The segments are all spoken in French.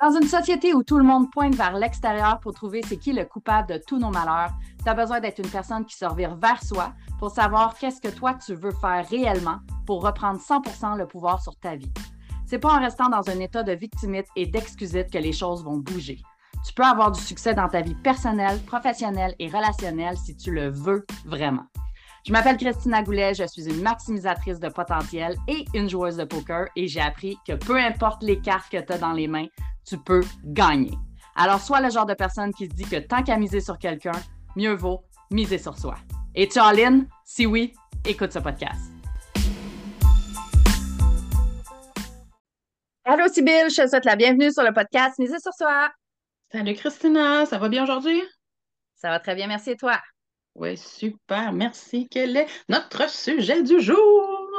Dans une société où tout le monde pointe vers l'extérieur pour trouver c'est qui le coupable de tous nos malheurs, tu as besoin d'être une personne qui se revire vers soi pour savoir qu'est-ce que toi tu veux faire réellement pour reprendre 100% le pouvoir sur ta vie. C'est pas en restant dans un état de victimite et d'excusite que les choses vont bouger. Tu peux avoir du succès dans ta vie personnelle, professionnelle et relationnelle si tu le veux vraiment. Je m'appelle Christina Goulet, je suis une maximisatrice de potentiel et une joueuse de poker et j'ai appris que peu importe les cartes que tu as dans les mains, tu peux gagner. Alors, sois le genre de personne qui se dit que tant qu'à miser sur quelqu'un, mieux vaut miser sur soi. Et tu en ligne? Si oui, écoute ce podcast. Allô, Sybille, je te souhaite la bienvenue sur le podcast Miser sur soi. Salut Christina, ça va bien aujourd'hui? Ça va très bien, merci et toi? Oui, super, merci. Quel est notre sujet du jour?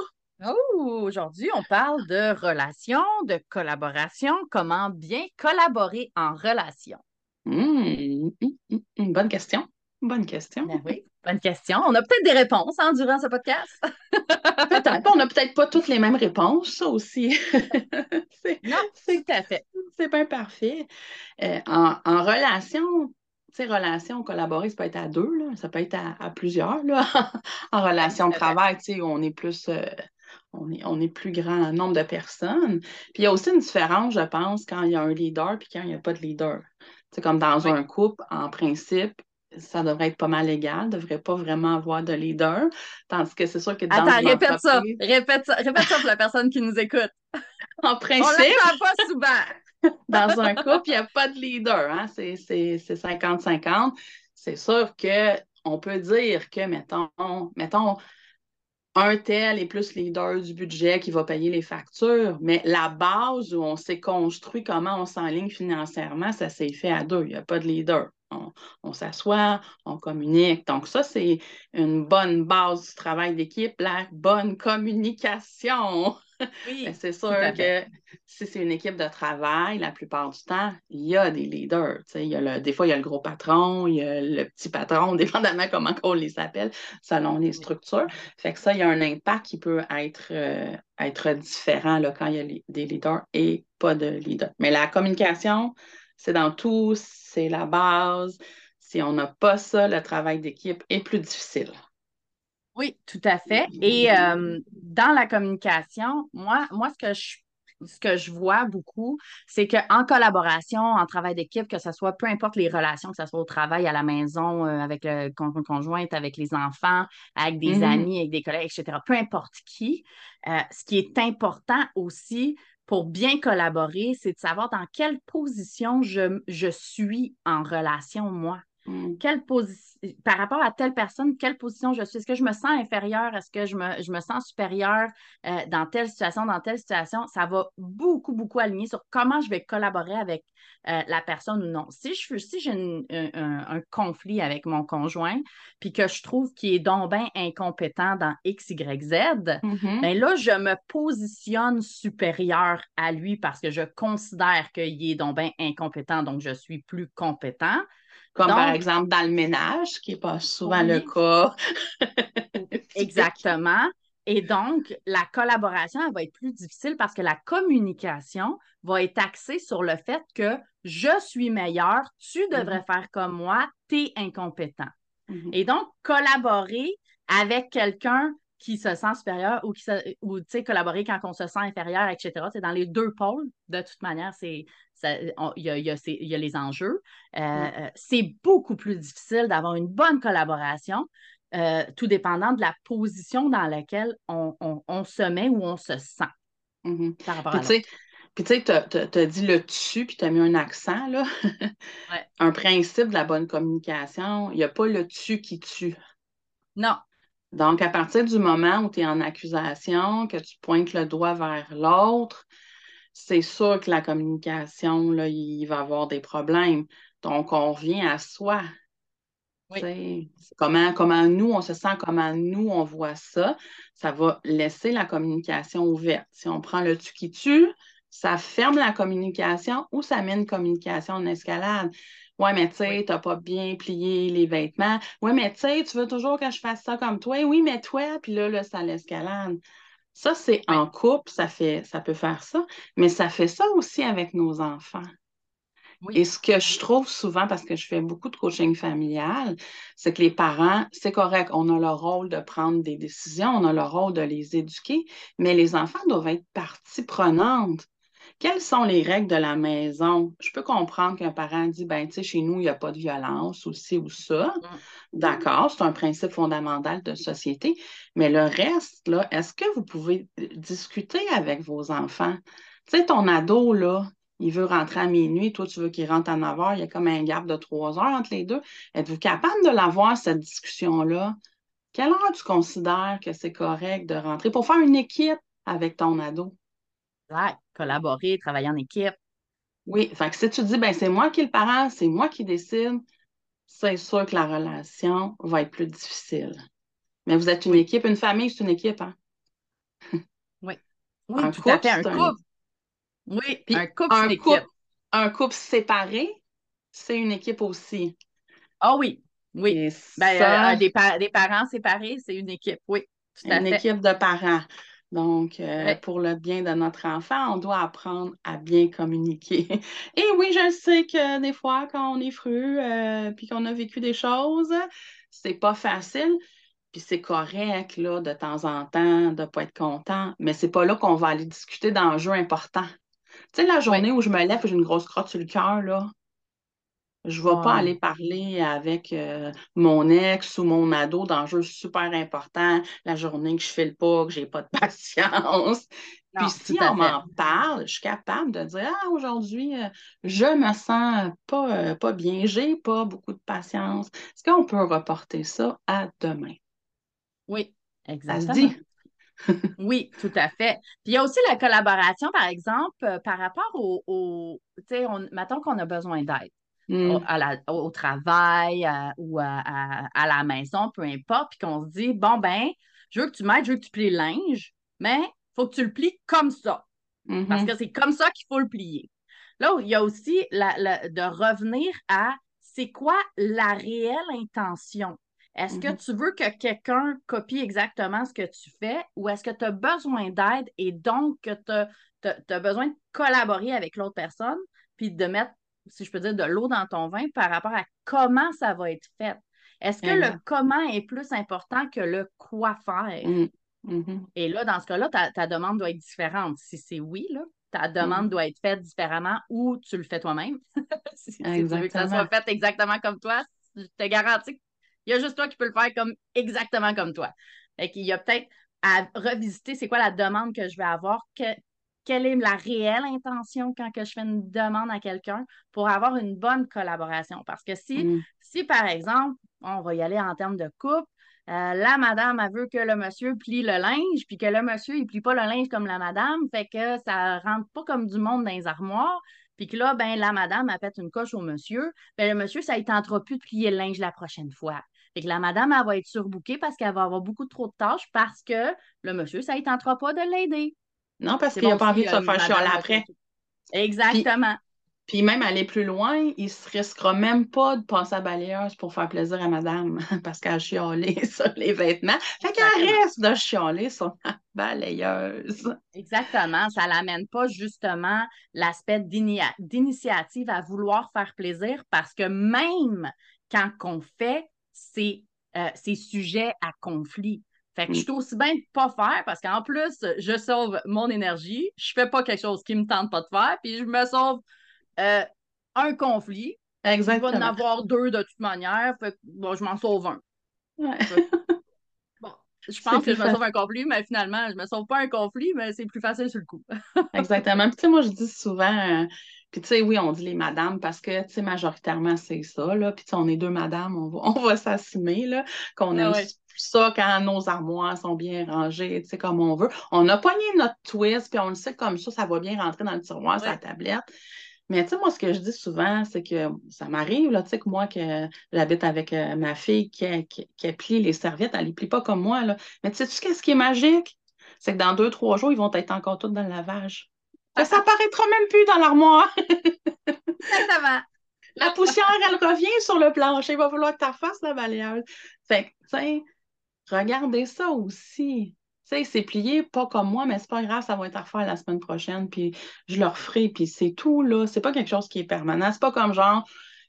Oh, aujourd'hui, on parle de relations, de collaboration, comment bien collaborer en relation. Mmh, mmh, mmh, bonne question. Bonne question. Ben oui, bonne question. On a peut-être des réponses hein, durant ce podcast. peut-être pas. On n'a peut-être pas toutes les mêmes réponses, ça aussi. non, c'est tout à fait. C'est pas parfait. Euh, en, en relation, tu sais, relation, collaborer, ça peut être à deux, là, ça peut être à, plusieurs. Là. en relation de travail, tu sais, on est plus. Euh, on est, on est, plus grand nombre de personnes. Puis il y a aussi une différence, je pense, quand il y a un leader puis quand il n'y a pas de leader. C'est comme dans un couple, en principe, ça devrait être pas mal égal, ne devrait pas vraiment avoir de leader. Tandis que c'est sûr que dans Attends, répète ça. Répète ça. Répète ça pour la personne qui nous écoute. En principe. On ne pas souvent. dans un couple, il n'y a pas de leader. Hein? C'est 50-50. C'est sûr qu'on peut dire que, mettons, mettons, un tel est plus leader du budget qui va payer les factures, mais la base où on s'est construit comment on s'enligne financièrement, ça s'est fait à deux. Il n'y a pas de leader. On, s'assoit, on communique. Donc, ça, c'est une bonne base du travail d'équipe, la bonne communication. Oui, c'est sûr que si c'est une équipe de travail, la plupart du temps, il y a des leaders. Il y a le, des fois, il y a le gros patron, il y a le petit patron, dépendamment comment on les appelle, selon les structures. Fait que ça, il y a un impact qui peut être, euh, être différent là, quand il y a des leaders et pas de leaders. Mais la communication, c'est dans tout, c'est la base. Si on n'a pas ça, le travail d'équipe est plus difficile. Oui, tout à fait. Et euh, dans la communication, moi, moi ce que je ce que je vois beaucoup, c'est qu'en collaboration, en travail d'équipe, que ce soit peu importe les relations, que ce soit au travail, à la maison, euh, avec le conjointe, avec les enfants, avec des mm-hmm. amis, avec des collègues, etc., peu importe qui, euh, ce qui est important aussi pour bien collaborer, c'est de savoir dans quelle position je, je suis en relation, moi. Mm. Quelle position par rapport à telle personne, quelle position je suis? Est-ce que je me sens inférieure? Est-ce que je me, je me sens supérieure euh, dans telle situation, dans telle situation? Ça va beaucoup, beaucoup aligner sur comment je vais collaborer avec euh, la personne ou non. Si je si j'ai un, conflit avec mon conjoint, puis que je trouve qu'il est donc bien incompétent dans X, Y, Z, mm-hmm. bien là, je me positionne supérieure à lui parce que je considère qu'il est donc bien incompétent, donc je suis plus compétent. Comme par exemple dans le ménage, qui n'est pas souvent le cas. Exactement. Et donc, la collaboration, elle va être plus difficile parce que la communication va être axée sur le fait que je suis meilleur, tu devrais mm-hmm. faire comme moi, tu es incompétent. Mm-hmm. Et donc, collaborer avec quelqu'un qui se sent supérieur ou qui se, ou collaborer quand on se sent inférieur, etc. C'est dans les deux pôles. De toute manière, c'est il y, a, les enjeux. Euh, euh, c'est beaucoup plus difficile d'avoir une bonne collaboration, euh, tout dépendant de la position dans laquelle on, se met ou on se sent mm-hmm. par rapport à puis tu sais, tu as, dit le tu, puis tu as mis un accent, là. Un principe de la bonne communication, il n'y a pas le tu qui tue. Non. Donc, à partir du moment où tu es en accusation, que tu pointes le doigt vers l'autre, c'est sûr que la communication, là, il va y avoir des problèmes. Donc, on revient à soi. Comment, comment nous, on se sent, comment nous, on voit ça. Ça va laisser la communication ouverte. Si on prend le tu qui tue, ça ferme la communication ou ça met une communication en escalade. Ouais, mais tu sais, tu n'as pas bien plié les vêtements. Ouais, mais tu sais, tu veux toujours que je fasse ça comme toi. Oui, mais toi, puis là, là ça l'escalade. Ça, c'est en couple, ça, fait, ça peut faire ça, mais ça fait ça aussi avec nos enfants. Et ce que je trouve souvent, parce que je fais beaucoup de coaching familial, c'est que les parents, c'est correct, on a le rôle de prendre des décisions, on a le rôle de les éduquer, mais les enfants doivent être partie prenante. Quelles sont les règles de la maison? Je peux comprendre qu'un parent dit, ben, tu sais, chez nous, il n'y a pas de violence ou ci ou ça. Mm. D'accord, c'est un principe fondamental de société. Mais le reste, là, est-ce que vous pouvez discuter avec vos enfants? Tu sais, ton ado, là, il veut rentrer à minuit, toi, tu veux qu'il rentre à 9 heures, il y a comme un gap de 3 heures entre les deux. Êtes-vous capable de l'avoir, cette discussion-là? Quelle heure tu considères que c'est correct de rentrer pour faire une équipe avec ton ado? Ouais, collaborer, travailler en équipe. Oui, fait que si tu dis, ben c'est moi qui est le parent, c'est moi qui décide, c'est sûr que la relation va être plus difficile. Mais vous êtes une équipe, une famille, c'est une équipe, hein? Oui. Oui, un tout couple, à fait, un couple. Oui, un couple, un couple, un couple séparé, c'est une équipe aussi. Ah oui, oui. Ben, euh, des, des, parents séparés, c'est une équipe, oui. Tout à une équipe de parents. Donc, euh, pour le bien de notre enfant, on doit apprendre à bien communiquer. Et oui, je sais que des fois, quand on est fru, euh, puis qu'on a vécu des choses, c'est pas facile. Puis c'est correct, là, de temps en temps, de ne pas être content, mais c'est pas là qu'on va aller discuter d'enjeux importants. Tu sais, la journée où je me lève et j'ai une grosse crotte sur le cœur, là, je ne vais pas aller parler avec euh, mon ex ou mon ado d'enjeux super importants, la journée que je fais le pas, que je n'ai pas de patience. Puis si on m'en parle, je suis capable de dire Ah, aujourd'hui, euh, je me sens pas, euh, pas bien, j'ai pas beaucoup de patience. Est-ce qu'on peut reporter ça à demain? Oui, exactement. oui, tout à fait. Puis il y a aussi la collaboration, par exemple, euh, par rapport au, tu sais, mettons qu'on a besoin d'aide. Au, mm. travail ou à, la maison, peu importe, puis qu'on se dit, bon, ben, je veux que tu m'aides, je veux que tu plies le linge, mais il faut que tu le plies comme ça. Parce mm-hmm. que c'est comme ça qu'il faut le plier. Là, il y a aussi de revenir à c'est quoi la réelle intention? Est-ce que mm-hmm. tu veux que quelqu'un copie exactement ce que tu fais ou est-ce que tu as besoin d'aide et donc que tu as, besoin de collaborer avec l'autre personne puis de mettre, si je peux dire, de l'eau dans ton vin par rapport à comment ça va être fait? Est-ce que le comment est plus important que le quoi faire? Mm. Mm-hmm. Et là, dans ce cas-là, ta, demande doit être différente. Si c'est oui, là, ta demande mm. doit être faite différemment ou tu le fais toi-même. si, tu veux que ça soit fait exactement comme toi, je te garantis que il y a juste toi qui peux le faire comme exactement comme toi. Fait qu'il y a peut-être à revisiter c'est quoi la demande que je vais avoir, quelle est la réelle intention quand que je fais une demande à quelqu'un pour avoir une bonne collaboration? Parce que si, mm. si par exemple, on va y aller en termes de couple, euh, la madame, elle veut que le monsieur plie le linge, puis que le monsieur, il plie pas le linge comme la madame, fait que ça rentre pas comme du monde dans les armoires. Puis que là, ben, la madame a fait une coche au monsieur. Ben, le monsieur, ça ne tentera plus de plier le linge la prochaine fois. Fait que la madame, elle va être surbookée parce qu'elle va avoir beaucoup trop de tâches parce que le monsieur, ça ne tentera pas de l'aider. Non, parce qu'il n'a pas envie de se faire chialer après. Exactement. Puis, même aller plus loin, il ne se risquera même pas de passer à balayeuse pour faire plaisir à madame parce qu'elle a chialé sur les vêtements. Fait qu'elle reste de chialer sur la balayeuse. Exactement. Ça ne l'amène pas justement l'aspect d'initiative à vouloir faire plaisir parce que même quand on fait euh, ces sujets à conflit. Fait que je suis aussi bien de pas faire parce qu'en plus, je sauve mon énergie, je fais pas quelque chose qui me tente pas de faire, puis je me sauve euh, un conflit. Exactement. Il va en avoir deux de toute manière, fait que bon, je m'en sauve un. bon, je pense que je me sauve un conflit, mais finalement, je me sauve pas un conflit, mais c'est plus facile sur le coup. Exactement. Puis tu sais, moi, je dis souvent, euh, puis, tu sais, oui, on dit les madames parce que, tu sais, majoritairement, c'est ça, là. Puis, tu sais, on est deux madames, on va, on va s'assumer, là, qu'on aime ça quand nos armoires sont bien rangées, tu sais, comme on veut. On a pogné notre twist, puis on le sait comme ça, ça va bien rentrer dans le tiroir, la tablette. Mais, tu sais, moi, ce que je dis souvent, c'est que ça m'arrive, là, tu sais, que moi, que j'habite avec euh, ma fille qui, qui, plie les serviettes, elle les plie pas comme moi, là. Mais tu sais, ce qui est magique? C'est que dans deux, trois jours, ils vont être encore tous dans le lavage. Ça apparaîtra même plus dans l'armoire. ça va. La poussière, elle revient sur le plancher. Il va falloir que tu fasses la balayeuse. Fait que, tu sais, regardez ça aussi. sais, c'est plié, pas comme moi, mais c'est pas grave, ça va être à refaire la semaine prochaine, puis je le referai, puis c'est tout, là. C'est pas quelque chose qui est permanent. C'est pas comme genre,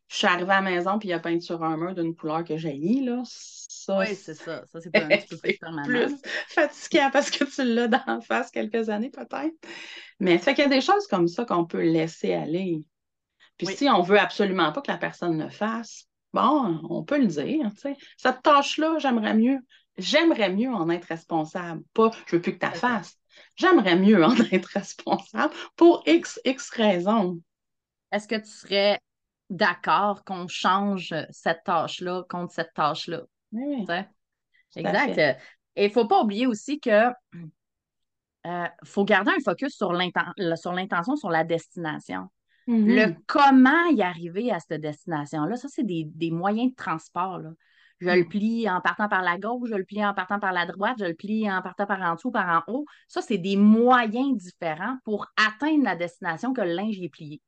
je suis arrivée à la maison, puis il y a peint sur un mur d'une couleur que j'ai là. Ça, oui, c'est ça. Ça, c'est pas un petit peu plus permanent. plus fatigant parce que tu l'as d'en face quelques années, peut-être. Mais fait qu'il y a des choses comme ça qu'on peut laisser aller. Puis si on veut absolument pas que la personne le fasse, bon, on peut le dire, tu sais. Cette tâche-là, j'aimerais mieux j'aimerais mieux en être responsable. Pas je veux plus que tu la fasses. J'aimerais mieux en être responsable pour X, X raisons. Est-ce que tu serais d'accord qu'on change cette tâche-là contre cette tâche-là? Oui. Exact. Et il ne faut pas oublier aussi que euh, faut garder un focus sur l'intention, sur la destination. Le mm-hmm. comment y arriver à cette destination-là, ça, c'est des, des, moyens de transport. Là. Je le mm. plie en partant par la gauche, je le plie en partant par la droite, je le plie en partant par en dessous, par en haut. Ça, c'est des moyens différents pour atteindre la destination que le linge est plié.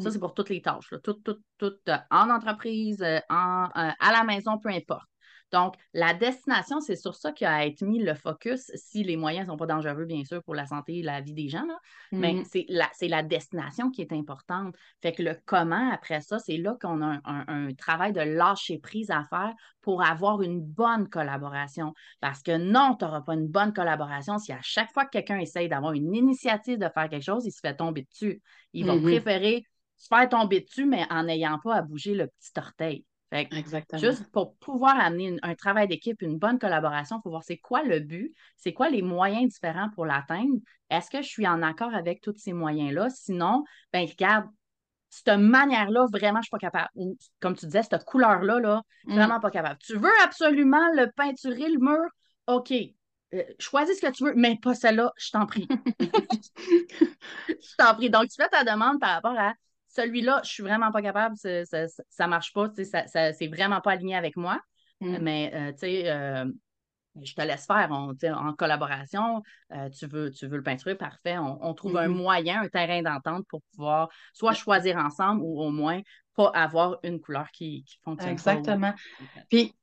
Ça, c'est pour toutes les tâches, toutes, toutes, euh, en entreprise, euh, en, euh, à la maison, peu importe. Donc, la destination, c'est sur ça qu'il a été mis le focus, si les moyens ne sont pas dangereux, bien sûr, pour la santé et la vie des gens, mais mm-hmm. c'est la, la, destination qui est importante. Fait que le comment, après ça, c'est là qu'on a un, travail de lâcher prise à faire pour avoir une bonne collaboration. Parce que non, tu n'auras pas une bonne collaboration si à chaque fois que quelqu'un essaye d'avoir une initiative de faire quelque chose, il se fait tomber dessus. Il va mm-hmm. préférer se faire tomber dessus, mais en n'ayant pas à bouger le petit orteil. Exactement. Juste pour pouvoir amener un travail d'équipe, une bonne collaboration, il faut voir c'est quoi le but, c'est quoi les moyens différents pour l'atteindre. Est-ce que je suis en accord avec tous ces moyens-là? Sinon, ben regarde, cette manière-là, vraiment, je ne suis pas capable. comme tu disais, cette couleur-là, là, mm. vraiment pas capable. Tu veux absolument le peinturer, le mur? OK. Euh, choisis ce que tu veux, mais pas celle-là, je t'en prie. je t'en prie. Donc, tu fais ta demande par rapport à celui-là, je suis vraiment pas capable, ça, ne marche pas, ça, ça c'est vraiment pas aligné avec moi. Mm. Mais euh, tu sais, euh, je te laisse faire en collaboration. Euh, tu, veux, tu veux le peinturer, parfait. On, trouve un mm-hmm. moyen, un terrain d'entente pour pouvoir soit choisir ensemble ou au moins pas avoir une couleur qui, fonctionne. Exactement. Puis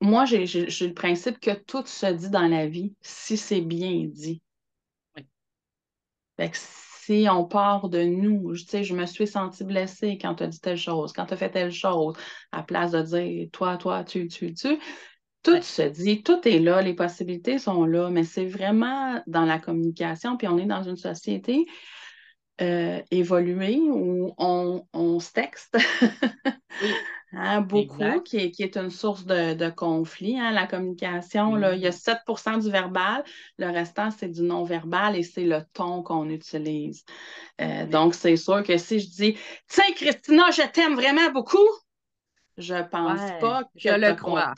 moi, j'ai le principe que tout se dit dans la vie si c'est bien dit. Oui. Fait que si on part de nous, je, sais, je me suis sentie blessée quand tu as dit telle chose, quand tu as fait telle chose, à place de dire toi, toi, tu, tu, tu, tout se dit, tout est là, les possibilités sont là, mais c'est vraiment dans la communication, puis on est dans une société euh, évoluée où on, on se texte. Hein, beaucoup, qui est, qui est, une source de, de conflit. Hein, la communication, là, il y a 7% du verbal, le restant, c'est du non-verbal et c'est le ton qu'on utilise. Euh, donc, c'est sûr que si je dis Tiens, Christina, je t'aime vraiment beaucoup, je pense pas que je le crois.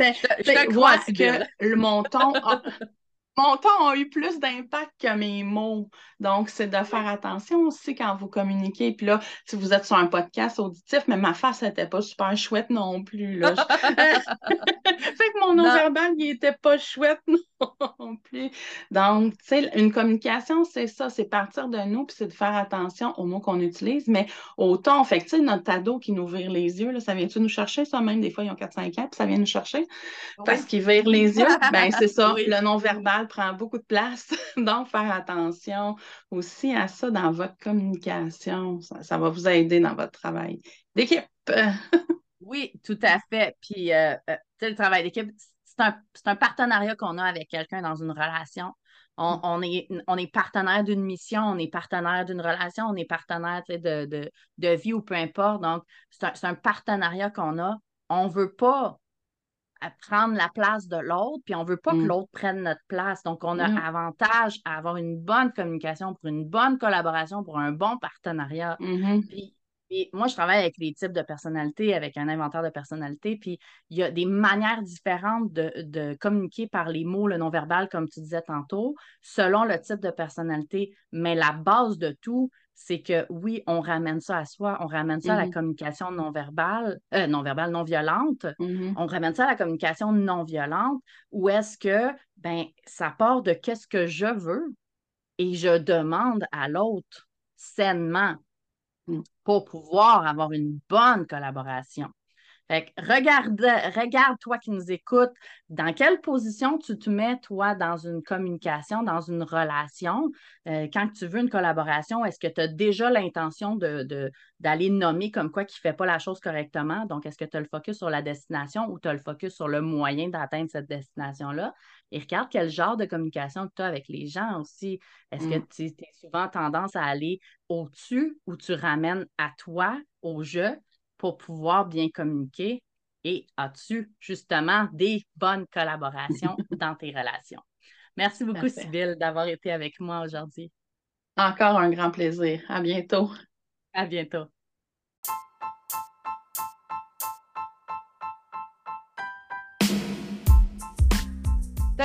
je, crois que le, mon ton mon ton a eu plus d'impact que mes mots. Donc, c'est de faire attention aussi quand vous communiquez. Puis là, si vous êtes sur un podcast auditif, mais ma face n'était pas super chouette non plus. Là. fait que mon non-verbal, il n'était pas chouette non plus. Donc, tu sais, une communication, c'est ça, c'est partir de nous, puis c'est de faire attention aux mots qu'on utilise, mais au ton. Fait que, tu sais, notre ado qui nous vire les yeux, là, ça vient-tu nous chercher, ça? Même? Des fois, ils ont 4-5 ans, puis ça vient nous chercher parce qu'ils virent les yeux. ben c'est ça, le non-verbal prend beaucoup de place. Donc, faire attention aussi à ça dans votre communication. Ça, va vous aider dans votre travail d'équipe. oui, tout à fait. Puis, euh, euh, le travail d'équipe, c'est un, partenariat qu'on a avec quelqu'un dans une relation. On, est, on est partenaire d'une mission, on est partenaire d'une relation, on est partenaire de, de, vie ou peu importe. Donc, c'est un, un, partenariat qu'on a. On ne veut pas à prendre la place de l'autre, puis on ne veut pas que mm. l'autre prenne notre place. Donc, on a mm. avantage à avoir une bonne communication, pour une bonne collaboration, pour un bon partenariat. Mm-hmm. Puis, moi, je travaille avec les types de personnalités, avec un inventaire de personnalités, puis il y a des manières différentes de, de communiquer par les mots, le non-verbal, comme tu disais tantôt, selon le type de personnalité. Mais la base de tout, c'est que oui, on ramène ça à soi, on ramène ça à la mm-hmm. communication non verbale, euh, non verbale, non violente, mm-hmm. on ramène ça à la communication non violente, ou est-ce que ben ça part de qu'est-ce que je veux et je demande à l'autre sainement. Pour pouvoir avoir une bonne collaboration. Fait regarde, regarde, toi qui nous écoutes, dans quelle position tu te mets, toi, dans une communication, dans une relation? Euh, quand tu veux une collaboration, est-ce que tu as déjà l'intention de, d'aller nommer comme quoi qui ne fait pas la chose correctement? Donc, est-ce que tu as le focus sur la destination ou tu as le focus sur le moyen d'atteindre cette destination-là? Et regarde quel genre de communication tu as avec les gens aussi. Est-ce que mm. tu as souvent tendance à aller au-dessus ou tu ramènes à toi, au jeu, pour pouvoir bien communiquer? Et as-tu justement des bonnes collaborations dans tes relations? Merci beaucoup, Sybille, d'avoir été avec moi aujourd'hui. Encore un grand plaisir. À bientôt. À bientôt.